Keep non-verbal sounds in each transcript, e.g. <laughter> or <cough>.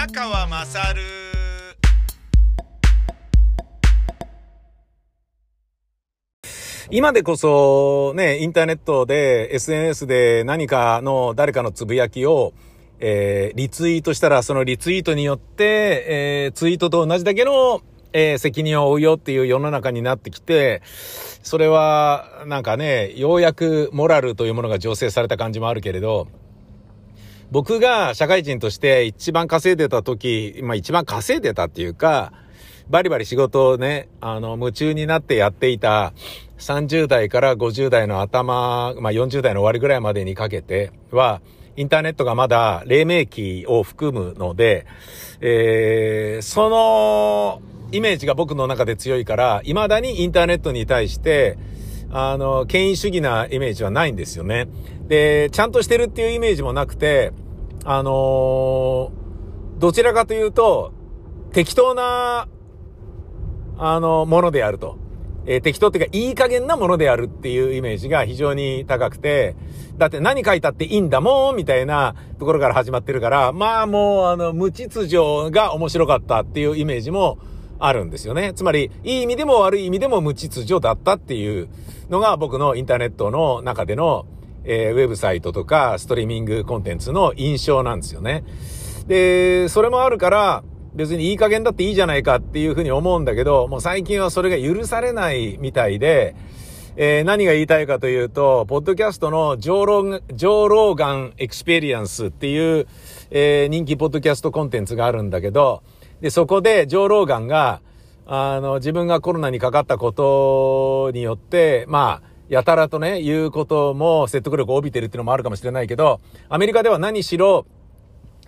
宮川まさる今でこそね、インターネットで SNS で何かの誰かのつぶやきを、えー、リツイートしたらそのリツイートによって、えー、ツイートと同じだけの、えー、責任を負うよっていう世の中になってきて、それはなんかね、ようやくモラルというものが醸成された感じもあるけれど、僕が社会人として一番稼いでた時、まあ一番稼いでたっていうか、バリバリ仕事をね、あの、夢中になってやっていた30代から50代の頭、まあ40代の終わりぐらいまでにかけては、インターネットがまだ黎明期を含むので、えー、そのイメージが僕の中で強いから、未だにインターネットに対して、あの、権威主義なイメージはないんですよね。で、ちゃんとしてるっていうイメージもなくて、あの、どちらかというと、適当なあの、ものであると。えー、適当っていうか、いい加減なものであるっていうイメージが非常に高くて、だって何書いたっていいんだもん、みたいなところから始まってるから、まあもう、あの、無秩序が面白かったっていうイメージもあるんですよね。つまり、いい意味でも悪い意味でも無秩序だったっていうのが僕のインターネットの中での、えー、ウェブサイトとかストリーミングコンテンツの印象なんですよね。で、それもあるから、別にいい加減だっていいじゃないかっていうふうに思うんだけど、もう最近はそれが許されないみたいで、えー、何が言いたいかというと、ポッドキャストのジョーロ、ジョーローガンエクスペリエンスっていう、えー、人気ポッドキャストコンテンツがあるんだけど、で、そこでジョー・ローガンが、あの、自分がコロナにかかったことによって、まあ、やたらとね、言うことも説得力を帯びてるっていうのもあるかもしれないけど、アメリカでは何しろ、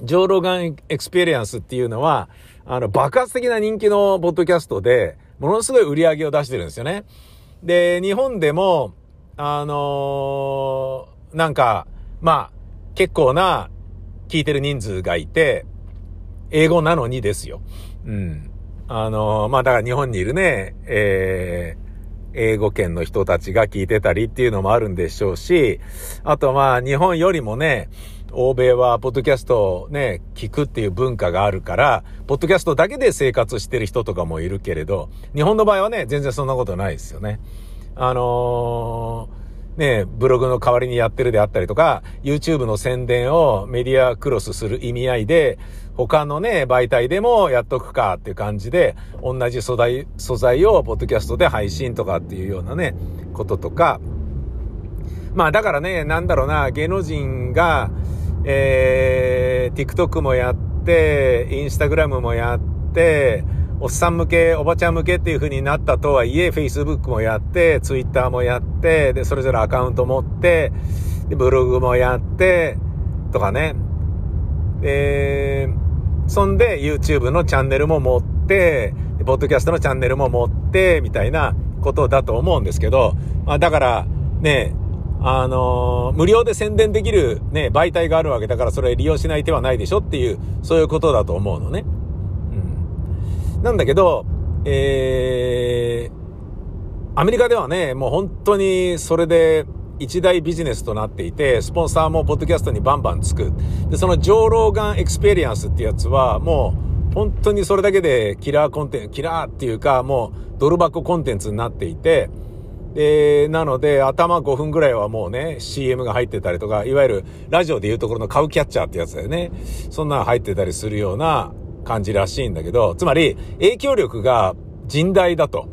ジョーロガンエクスペリエンスっていうのは、あの、爆発的な人気のポッドキャストで、ものすごい売り上げを出してるんですよね。で、日本でも、あのー、なんか、まあ、結構な聞いてる人数がいて、英語なのにですよ。うん。あの、まあ、だから日本にいるね、えー、英語圏の人たちが聞いてたりっていうのもあるんでしょうし、あとまあ、日本よりもね、欧米はポッドキャストをね、聞くっていう文化があるから、ポッドキャストだけで生活してる人とかもいるけれど、日本の場合はね、全然そんなことないですよね。あのー、ね、ブログの代わりにやってるであったりとか、YouTube の宣伝をメディアクロスする意味合いで、他のね、媒体でもやっとくかっていう感じで、同じ素材、素材をポッドキャストで配信とかっていうようなね、こととか、まあだからね、なんだろうな、芸能人が、えー、TikTok もやって、Instagram もやって、おっさん向け、おばちゃん向けっていう風になったとはいえ、Facebook もやって、Twitter もやって、で、それぞれアカウント持って、で、ブログもやって、とかね。え、そんで YouTube のチャンネルも持って、ポッドキャストのチャンネルも持って、みたいなことだと思うんですけど、まあだから、ね、あのー、無料で宣伝できるね、媒体があるわけだからそれ利用しない手はないでしょっていう、そういうことだと思うのね。うん。なんだけど、えー、アメリカではね、もう本当にそれで一大ビジネスとなっていて、スポンサーもポッドキャストにバンバンつく。で、そのジョーローガンエクスペリエンスってやつは、もう本当にそれだけでキラーコンテンツ、キラーっていうか、もうドル箱コンテンツになっていて、で、なので、頭5分ぐらいはもうね、CM が入ってたりとか、いわゆるラジオで言うところのカウキャッチャーってやつだよね。そんなの入ってたりするような感じらしいんだけど、つまり、影響力が甚大だと。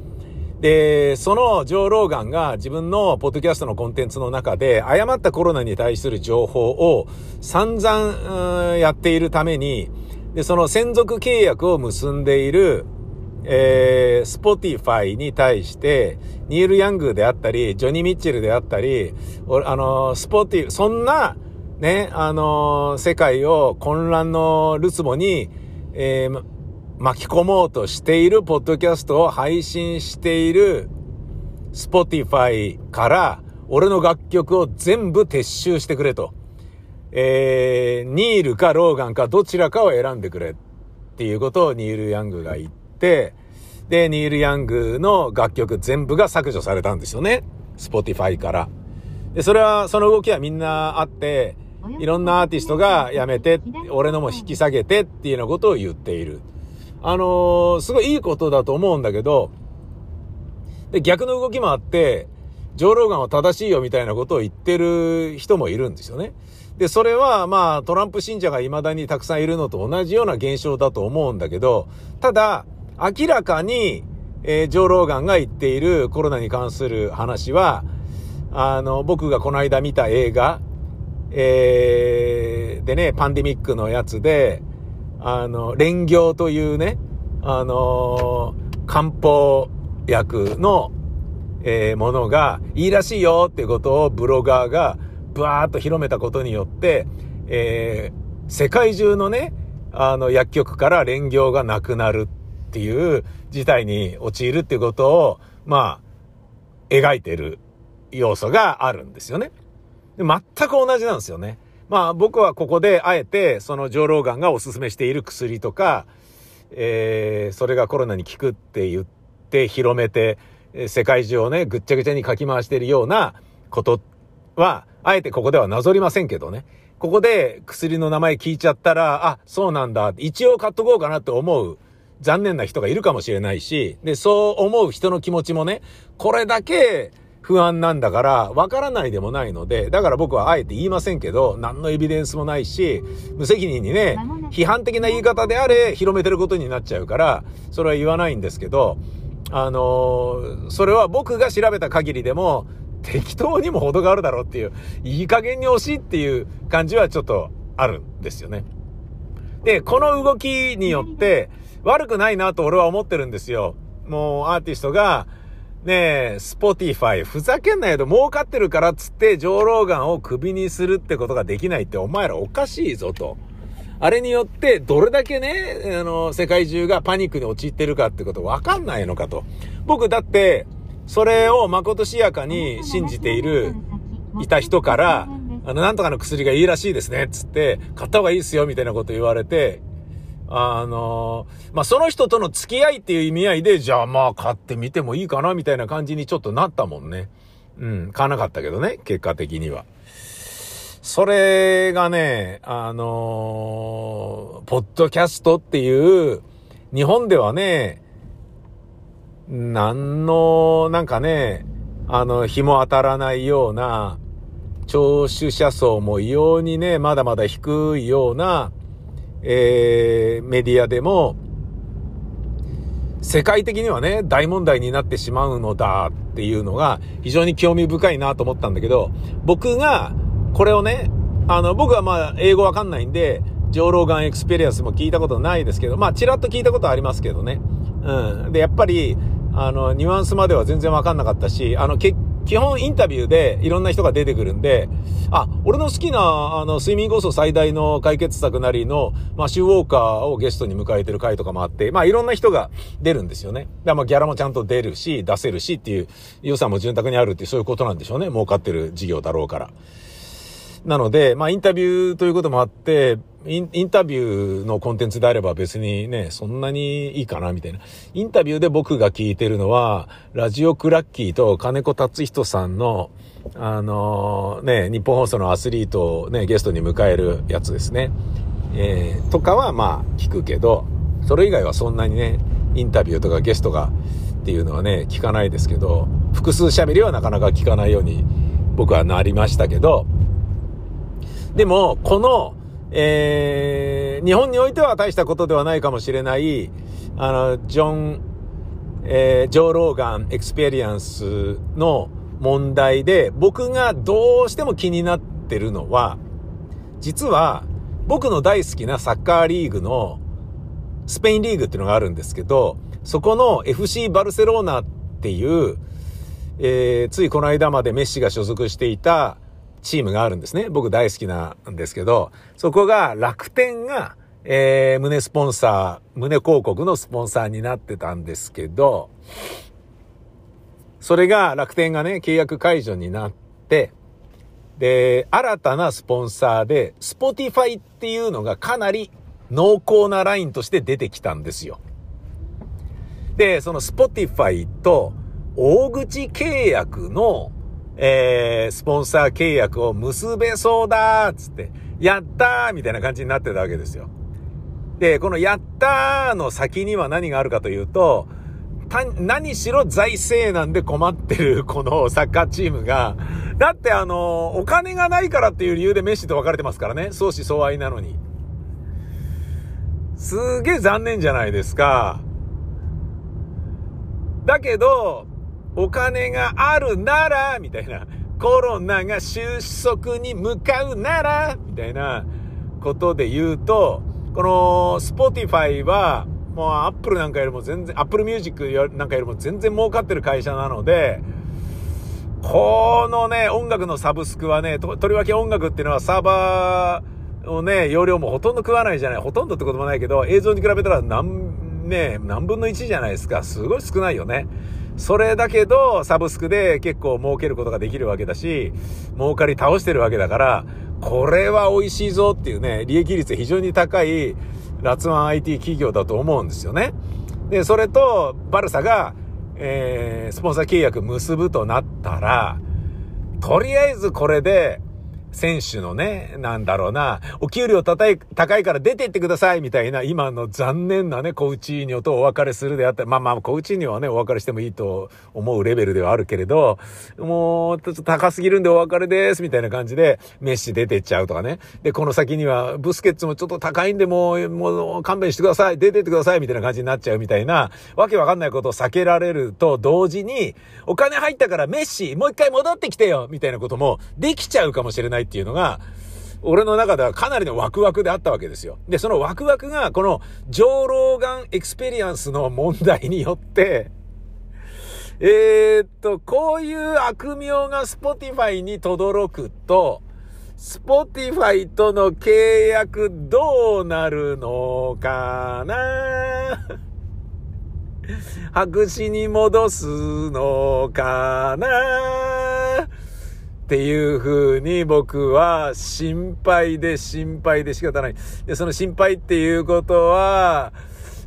で、そのジョー・ローガンが自分のポッドキャストのコンテンツの中で誤ったコロナに対する情報を散々やっているために、で、その専属契約を結んでいるえー、スポティファイに対して、ニール・ヤングであったり、ジョニ・ミッチェルであったり、あの、スポティ、そんな、ね、あの、世界を混乱のるつぼに、えー、巻き込もうとしているポッドキャストを配信しているスポティファイから、俺の楽曲を全部撤収してくれと。えー、ニールかローガンかどちらかを選んでくれっていうことをニール・ヤングが言って、で、ニール・ヤングの楽曲全部が削除されたんですよね。スポティファイから。で、それは、その動きはみんなあって、いろんなアーティストがやめて、俺のも引き下げてっていうようなことを言っている。あのー、すごいいいことだと思うんだけど、で、逆の動きもあって、上ローガンは正しいよみたいなことを言ってる人もいるんですよね。で、それはまあトランプ信者が未だにたくさんいるのと同じような現象だと思うんだけど、ただ、明らかに、えー、ジョー・ローガンが言っているコロナに関する話は、あの、僕がこの間見た映画、えー、でね、パンデミックのやつで、あの、連行というね、あの漢方薬の、えー、ものがいいらしいよっていうことをブロガーがブワーッと広めたことによって、えー、世界中のね、あの薬局から連行がなくなるっていう事態に陥るっていうことを、まあ、描いてる要素があるんですよね。で全く同じなんですよね。まあ僕はここであえてその上老眼がおすすめしている薬とか、えー、それがコロナに効くって言って広めて、世界中をね、ぐっちゃぐちゃにかき回しているようなことは、あえてここではなぞりませんけどね。ここで薬の名前聞いちゃったら、あ、そうなんだ。一応買っとこうかなって思う残念な人がいるかもしれないし、で、そう思う人の気持ちもね、これだけ不安なんだから、わからないでもないので、だから僕はあえて言いませんけど、何のエビデンスもないし、無責任にね、批判的な言い方であれ、広めてることになっちゃうから、それは言わないんですけど、あのー、それは僕が調べた限りでも、適当にも程があるだろうっていう、いい加減に惜しいっていう感じはちょっとあるんですよね。で、この動きによって、悪くないなと俺は思ってるんですよ。もうアーティストが、ねえ、スポティファイ、ふざけんなよと儲かってるからっつって、ジョー・ローガンをクビにするってことができないってお前らおかしいぞと。あれによって、どれだけね、あの、世界中がパニックに陥ってるかってことわかんないのかと。僕だって、それをまことしやかに信じている、いた人から、あの、なんとかの薬がいいらしいですね、つって、買った方がいいですよ、みたいなこと言われて、あのまあ、その人との付き合いっていう意味合いで、じゃあまあ買ってみてもいいかなみたいな感じにちょっとなったもんね。うん、買わなかったけどね、結果的には。それがね、あのポッドキャストっていう、日本ではね、何の、なんかね、あの、日も当たらないような、聴取者層も異様にね、まだまだ低いような、えー、メディアでも、世界的にはね、大問題になってしまうのだっていうのが非常に興味深いなと思ったんだけど、僕がこれをね、あの、僕はまあ英語わかんないんで、ジョー・ローガン・エクスペリエンスも聞いたことないですけど、まあちらっと聞いたことありますけどね。うん。で、やっぱり、あの、ニュアンスまでは全然わかんなかったし、あの、結基本インタビューでいろんな人が出てくるんで、あ、俺の好きな、あの、睡眠こそ最大の解決策なりの、まあ、シューウォーカーをゲストに迎えてる回とかもあって、まあ、いろんな人が出るんですよね。だまあ、ギャラもちゃんと出るし、出せるしっていう、予算も潤沢にあるって、そういうことなんでしょうね。儲かってる事業だろうから。なので、まあ、インタビューということもあって、インインタビューのコンテンツであれば別にね、そんなにいいかな、みたいな。インタビューで僕が聞いてるのは、ラジオクラッキーと金子達人さんの、あのー、ね、日本放送のアスリートをね、ゲストに迎えるやつですね。えー、とかはまあ聞くけど、それ以外はそんなにね、インタビューとかゲストがっていうのはね、聞かないですけど、複数喋りはなかなか聞かないように僕はなりましたけど、でも、この、えー、日本においては大したことではないかもしれない、あの、ジョン、えー、ジョー・ローガン・エクスペリエンスの問題で、僕がどうしても気になってるのは、実は、僕の大好きなサッカーリーグの、スペインリーグっていうのがあるんですけど、そこの FC バルセロナっていう、えー、ついこの間までメッシが所属していた、チームがあるんですね。僕大好きなんですけど、そこが楽天が、えー、胸スポンサー、胸広告のスポンサーになってたんですけど、それが楽天がね、契約解除になって、で、新たなスポンサーで、スポティファイっていうのがかなり濃厚なラインとして出てきたんですよ。で、そのスポティファイと大口契約のえー、スポンサー契約を結べそうだつって、やったーみたいな感じになってたわけですよ。で、このやったーの先には何があるかというと、何しろ財政難で困ってる <laughs> このサッカーチームが、だってあの、お金がないからっていう理由でメッシと別れてますからね。相思相愛なのに。すげえ残念じゃないですか。だけど、お金があるなら、みたいな。コロナが収束に向かうなら、みたいなことで言うと、この、スポティファイは、もうアップルなんかよりも全然、アップルミュージックなんかよりも全然儲かってる会社なので、このね、音楽のサブスクはね、と、とりわけ音楽っていうのはサーバーをね、容量もほとんど食わないじゃない。ほとんどってこともないけど、映像に比べたら何、ね、何分の1じゃないですか。すごい少ないよね。それだけど、サブスクで結構儲けることができるわけだし、儲かり倒してるわけだから、これは美味しいぞっていうね、利益率非常に高い、ラツワン IT 企業だと思うんですよね。で、それと、バルサが、えー、スポンサー契約結ぶとなったら、とりあえずこれで、選手のね、なんだろうな、お給料高い、高いから出てってくださいみたいな、今の残念なね、コウチーニョとお別れするであった、まあまあ、コウチーニョはね、お別れしてもいいと思うレベルではあるけれど、もう、ちょっと高すぎるんでお別れです、みたいな感じで、メッシ出てっちゃうとかね。で、この先には、ブスケッツもちょっと高いんで、もう、もう、勘弁してください、出てってください、みたいな感じになっちゃうみたいな、わけわかんないことを避けられると同時に、お金入ったからメッシ、もう一回戻ってきてよ、みたいなこともできちゃうかもしれないっていうのが、俺の中ではかなりのワクワクであったわけですよ。で、そのワクワクが、この、ジョー・ローガン・エクスペリエンスの問題によって、えー、っと、こういう悪名が Spotify に轟くと、Spotify との契約どうなるのかな？<laughs> 白紙に戻すのかな？っていう風に僕は心配で心配で仕方ない。で、その心配っていうことは、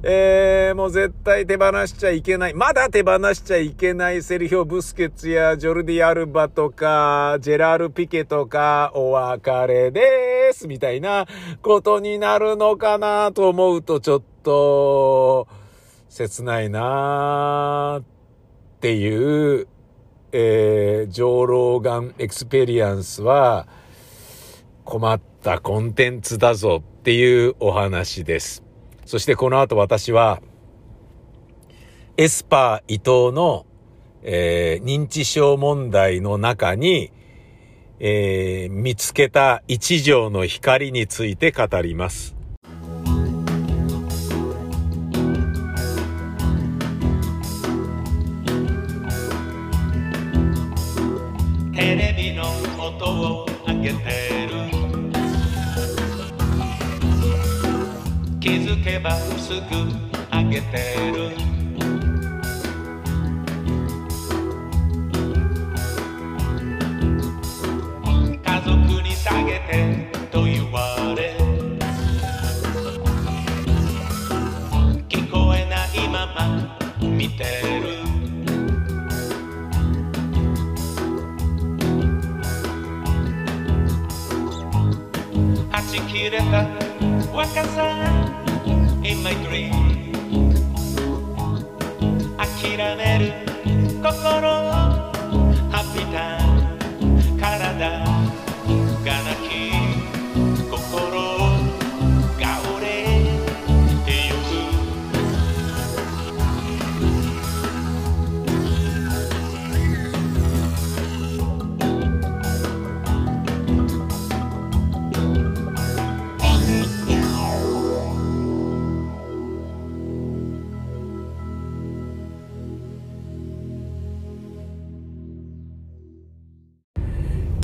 えー、もう絶対手放しちゃいけない。まだ手放しちゃいけないセリフをブスケツやジョルディ・アルバとか、ジェラール・ピケとか、お別れですみたいなことになるのかなと思うとちょっと、切ないなっていうえー、ジョー・ローガン・エクスペリエンスは困ったコンテンツだぞっていうお話です。そしてこの後私はエスパー伊藤の、えー、認知症問題の中に、えー、見つけた一条の光について語ります。ばすぐあげてる。家族に下げてと言われ。聞こえないまま見てる。はちきれた若さ。In my dream 諦める心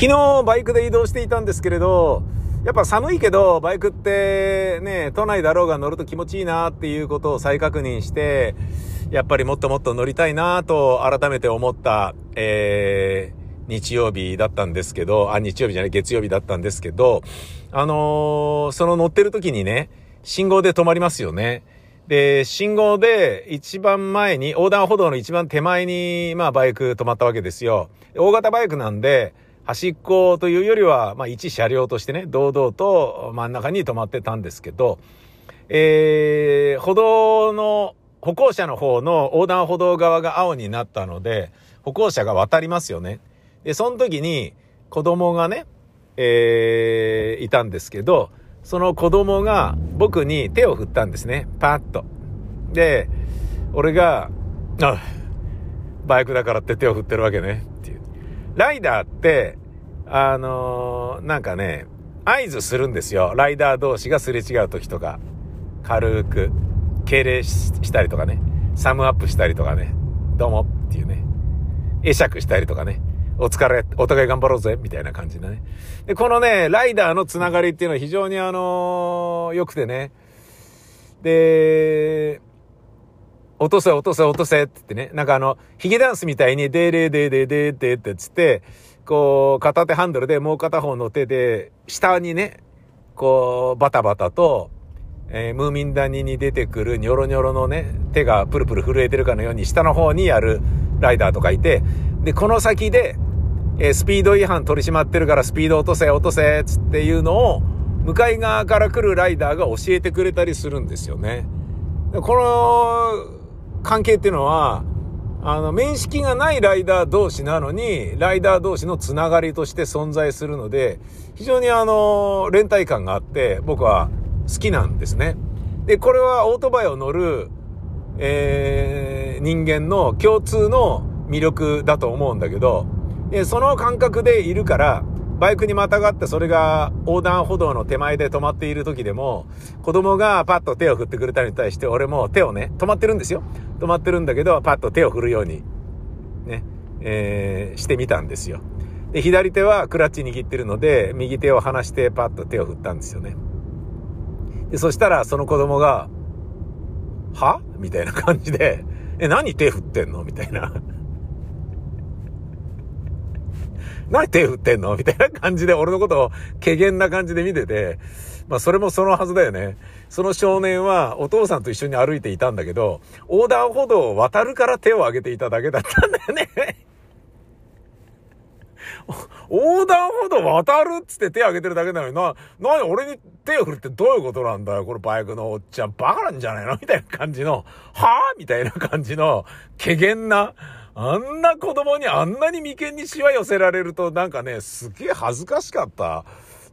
昨日バイクで移動していたんですけれど、やっぱ寒いけど、バイクってね、都内だろうが乗ると気持ちいいなっていうことを再確認して、やっぱりもっともっと乗りたいなと改めて思った、えー、日曜日だったんですけど、あ、日曜日じゃない、月曜日だったんですけど、あのー、その乗ってる時にね、信号で止まりますよね。で、信号で一番前に、横断歩道の一番手前に、まあバイク止まったわけですよ。大型バイクなんで、端っこというよりは、まあ一車両としてね、堂々と真ん中に止まってたんですけど、えー、歩道の、歩行者の方の横断歩道側が青になったので、歩行者が渡りますよね。で、その時に子供がね、えー、いたんですけど、その子供が僕に手を振ったんですね。パッと。で、俺が、あ、バイクだからって手を振ってるわけね。っていう。ライダーって、あのー、なんかね、合図するんですよ。ライダー同士がすれ違う時とか。軽く、敬礼したりとかね。サムアップしたりとかね。どうもっていうね。会釈したりとかね。お疲れ、お互い頑張ろうぜ、みたいな感じでね。で、このね、ライダーのつながりっていうのは非常にあのー、良くてね。で、落とせ、落とせ、落とせって言ってね。なんかあの、ヒゲダンスみたいに、デーレーデーデーデーデーってつって、こう、片手ハンドルでもう片方の手で、下にね、こう、バタバタと、えー、ムーミン谷に出てくるニョロニョロのね、手がプルプル震えてるかのように下の方にやるライダーとかいて、で、この先で、えー、スピード違反取り締まってるからスピード落とせ、落とせ、つっていうのを、向かい側から来るライダーが教えてくれたりするんですよね。この関係っていうのは、あの、面識がないライダー同士なのに、ライダー同士のつながりとして存在するので、非常にあの、連帯感があって、僕は好きなんですね。で、これはオートバイを乗る、えー、人間の共通の魅力だと思うんだけど、で、その感覚でいるから、バイクにまたがってそれが横断歩道の手前で止まっている時でも、子供がパッと手を振ってくれたに対して俺も手をね、止まってるんですよ。止まってるんだけど、パッと手を振るように、ね、えー、してみたんですよ。で、左手はクラッチ握ってるので、右手を離してパッと手を振ったんですよね。で、そしたらその子供が、は？みたいな感じで、え、何手振ってんの？みたいな。何手振ってんの？みたいな感じで俺のことを怪げな感じで見てて、まあそれもそのはずだよね。その少年はお父さんと一緒に歩いていたんだけど、横断歩道を渡るから手を挙げていただけだったんだよね。<laughs> 横断歩道渡るっつって手挙げてるだけなのにな、なに俺に手を振るってどういうことなんだよこれバイクのおっちゃんバカなんじゃないの？みたいな感じの、はぁ？みたいな感じの、怪げな、あんな子供にあんなに眉間にしわ寄せられるとなんかね、すげえ恥ずかしかった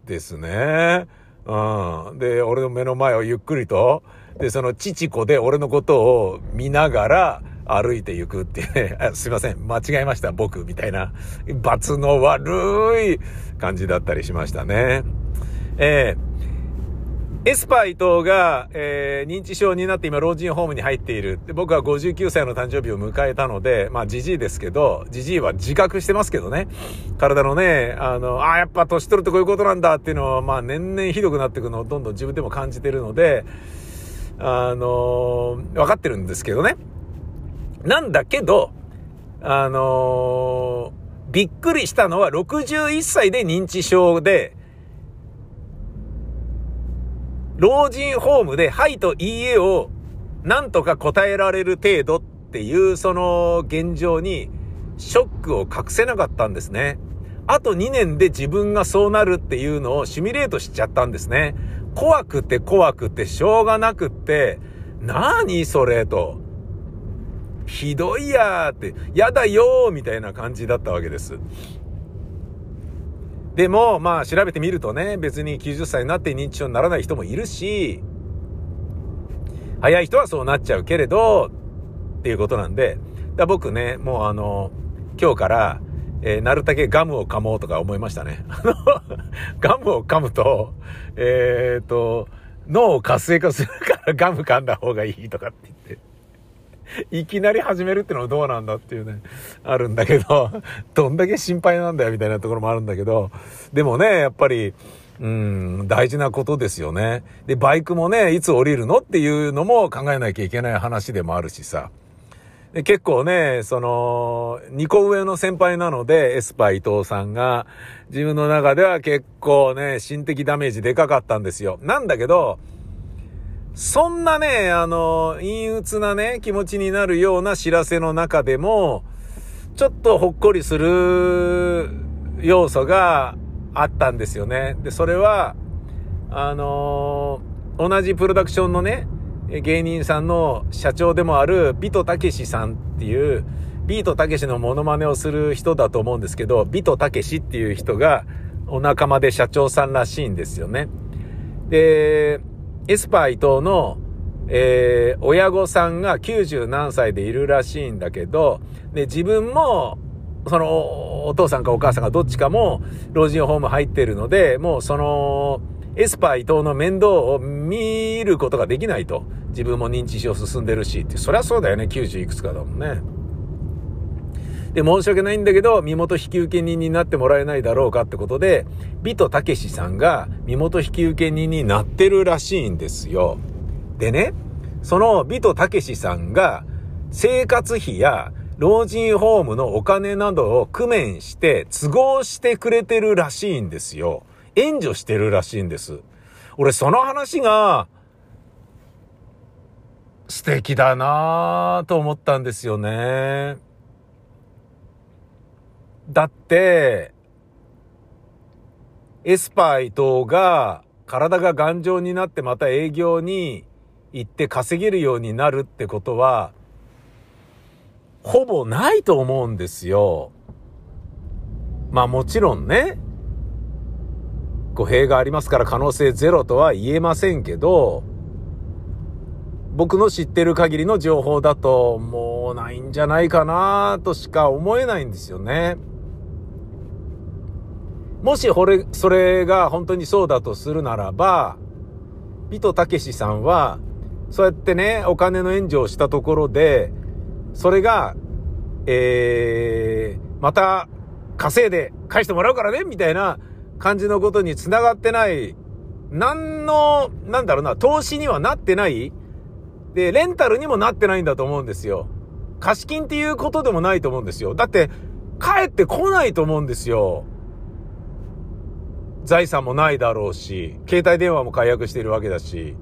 ですね。うん。で、俺の目の前をゆっくりと、で、その父子で俺のことを見ながら歩いていくっていうね、<laughs> すいません、間違えました、僕、みたいな、罰の悪い感じだったりしましたね。えーエスパー伊藤が、えー、認知症になって今老人ホームに入っている。で僕は59歳の誕生日を迎えたので、まあ、じじいですけど、じじいは自覚してますけどね。体のね、あの、あ、やっぱ年取るとこういうことなんだっていうのは、まあ、年々ひどくなっていくのをどんどん自分でも感じてるので、あのー、分かってるんですけどね。なんだけど、あのー、びっくりしたのは61歳で認知症で、老人ホームではいといいえをなんとか答えられる程度っていうその現状にショックを隠せなかったんですね。あと2年で自分がそうなるっていうのをシミュレートしちゃったんですね。怖くて怖くてしょうがなくって、何それと。ひどいやーって、やだよーみたいな感じだったわけです。でも、まあ調べてみるとね、別に90歳になって認知症にならない人もいるし、早い人はそうなっちゃうけれど、っていうことなんで、だ僕ね、もうあの、今日から、えー、なるだけガムを噛もうとか思いましたね。<laughs> あの、ガムを噛むと、えっ、と、脳を活性化するからガム噛んだ方がいいとかって言って。いきなり始めるってのはどうなんだっていうね、あるんだけど、<laughs> どんだけ心配なんだよみたいなところもあるんだけど、でもね、やっぱり、うん、大事なことですよね。で、バイクもね、いつ降りるのっていうのも考えなきゃいけない話でもあるしさ。で結構ね、その、2個上の先輩なので、エスパー伊藤さんが、自分の中では結構ね、心的ダメージでかかったんですよ。なんだけど、そんなね、あの、陰鬱なね、気持ちになるような知らせの中でも、ちょっとほっこりする要素があったんですよね。で、それは、あの、同じプロダクションのね、芸人さんの社長でもあるビトたけしさんっていう、ビートたけしのモノマネをする人だと思うんですけど、ビトたけしっていう人がお仲間で社長さんらしいんですよね。で、エスパー伊藤の、えー、親御さんが90何歳でいるらしいんだけど、で、自分も、その、お父さんかお母さんかどっちかも老人ホーム入ってるので、もうその、エスパー伊藤の面倒を見ることができないと。自分も認知症進んでるしって。そりゃそうだよね。90いくつかだもんね。で、申し訳ないんだけど、身元引受人になってもらえないだろうかってことで、ビトたけしさんが身元引受人になってるらしいんですよ。でね、そのビトたけしさんが生活費や老人ホームのお金などを工面して都合してくれてるらしいんですよ。援助してるらしいんです。俺その話が素敵だなぁと思ったんですよね。だって、エスパー伊藤が体が頑丈になってまた営業に行って稼げるようになるってことは、ほぼないと思うんですよ。まあもちろんね、語弊がありますから可能性ゼロとは言えませんけど、僕の知ってる限りの情報だともうないんじゃないかなとしか思えないんですよね。もしこれ、それが本当にそうだとするならば、ビトたけしさんは、そうやってね、お金の援助をしたところで、それが、えー、また稼いで返してもらうからね、みたいな感じのことに繋がってない、何の、なんだろうな、投資にはなってないで、レンタルにもなってないんだと思うんですよ。貸金っていうことでもないと思うんですよ。だって、帰ってこないと思うんですよ。財産もないだろうし、携帯電話も解約しているわけだし。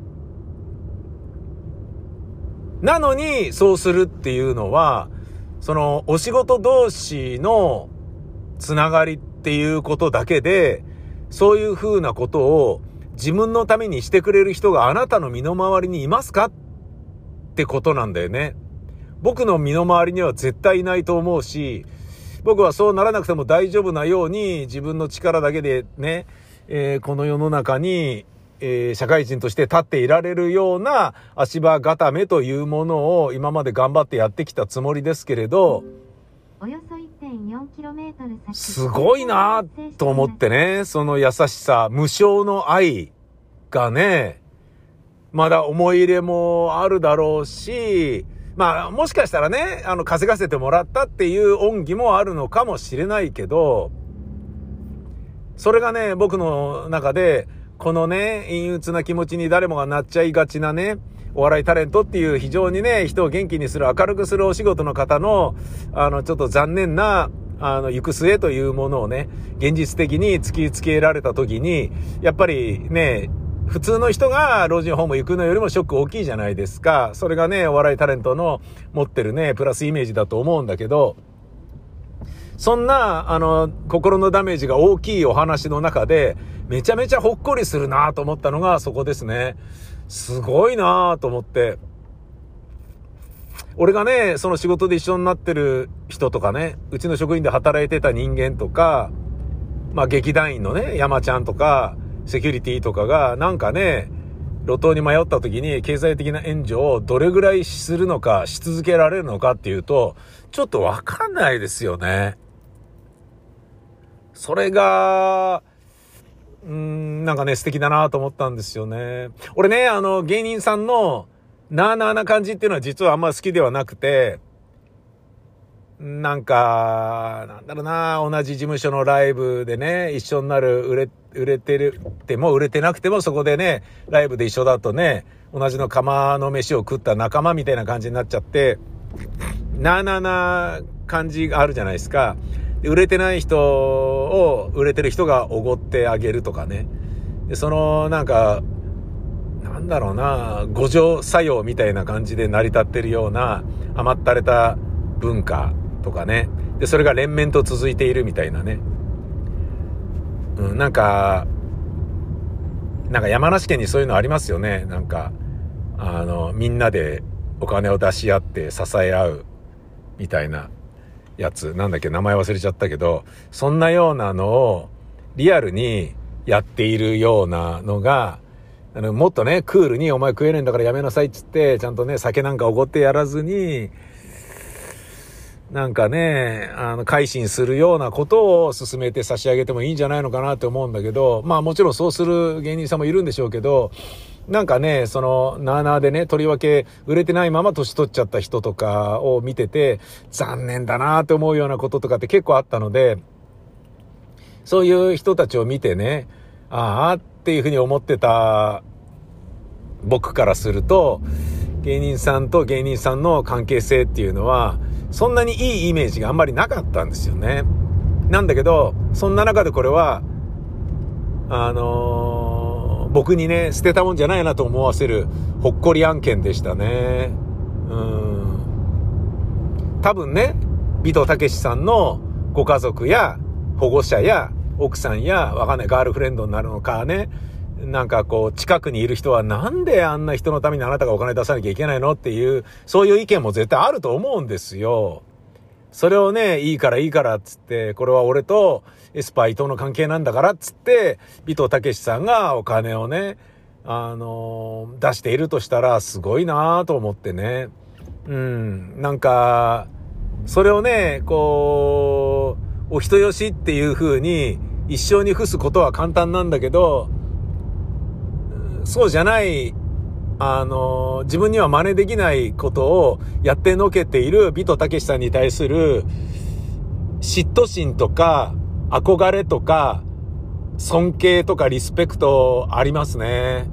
なのに、そうするっていうのは、その、お仕事同士のつながりっていうことだけで、そういうふうなことを自分のためにしてくれる人があなたの身の回りにいますかってことなんだよね。僕の身の回りには絶対いないと思うし、僕はそうならなくても大丈夫なように自分の力だけでね、えー、この世の中に、えー、社会人として立っていられるような足場固めというものを今まで頑張ってやってきたつもりですけれど、およそ 1.4km 先すごいなと思ってね、その優しさ、無償の愛がね、まだ思い入れもあるだろうし、まあ、もしかしたらね、あの、稼がせてもらったっていう恩義もあるのかもしれないけど、それがね、僕の中で、このね、陰鬱な気持ちに誰もがなっちゃいがちなね、お笑いタレントっていう非常にね、人を元気にする、明るくするお仕事の方の、あの、ちょっと残念な、あの、行く末というものをね、現実的に突きつけられた時に、やっぱりね、普通の人が老人ホーム行くのよりもショック大きいじゃないですか。それがね、お笑いタレントの持ってるね、プラスイメージだと思うんだけど、そんな、あの、心のダメージが大きいお話の中で、めちゃめちゃほっこりするなと思ったのがそこですね。すごいなと思って。俺がね、その仕事で一緒になってる人とかね、うちの職員で働いてた人間とか、まあ劇団員のね、山ちゃんとか、セキュリティとかが、なんかね、路頭に迷った時に経済的な援助をどれぐらいするのか、し続けられるのかっていうと、ちょっとわかんないですよね。それが、うん、なんかね、素敵だなと思ったんですよね。俺ね、あの、芸人さんの、なあなあな感じっていうのは実はあんま好きではなくて、なんか、なんだろうな、同じ事務所のライブでね、一緒になる、売れ、売れてるっても売れてなくてもそこでね、ライブで一緒だとね、同じの釜の飯を食った仲間みたいな感じになっちゃって、なあなあな感じがあるじゃないですか。売れてない人を、売れてる人がおごってあげるとかね。で、その、なんか、なんだろうな、五条作用みたいな感じで成り立ってるような甘ったれた文化とかね。で、それが連綿と続いているみたいなね。うん、なんか、なんか山梨県にそういうのありますよね。なんか、あの、みんなでお金を出し合って支え合うみたいなやつ。なんだっけ、名前忘れちゃったけど、そんなようなのをリアルにやっているようなのが、あの、もっとね、クールにお前食えねえんだからやめなさいっつって、ちゃんとね、酒なんかおごってやらずに、なんかね、あの、改心するようなことを進めて差し上げてもいいんじゃないのかなって思うんだけど、まあもちろんそうする芸人さんもいるんでしょうけど、なんかね、その、なーなーでね、とりわけ売れてないまま年取っちゃった人とかを見てて、残念だなって思うようなこととかって結構あったので、そういう人たちを見てね、ああっていうふうに思ってた僕からすると、芸人さんと芸人さんの関係性っていうのは、そんなにいいイメージがあんまりなかったんですよね。なんだけど、そんな中でこれは、あのー、僕にね、捨てたもんじゃないなと思わせる、ほっこり案件でしたね。うん。多分ね、尾藤武さんのご家族や保護者や奥さんや、わかんない、ガールフレンドになるのかね、なんかこう、近くにいる人はなんであんな人のためにあなたがお金出さなきゃいけないのっていう、そういう意見も絶対あると思うんですよ。それをね、いいからいいからっつって、これは俺とエスパー伊藤の関係なんだからっつって、尾藤武さんがお金をね、あのー、出しているとしたらすごいなぁと思ってね。うん、なんか、それをね、こう、お人よしっていう風に一生に付すことは簡単なんだけど、そうじゃない、あの、自分には真似できないことをやってのけている美とたけしさんに対する嫉妬心とか憧れとか尊敬とかリスペクトありますね。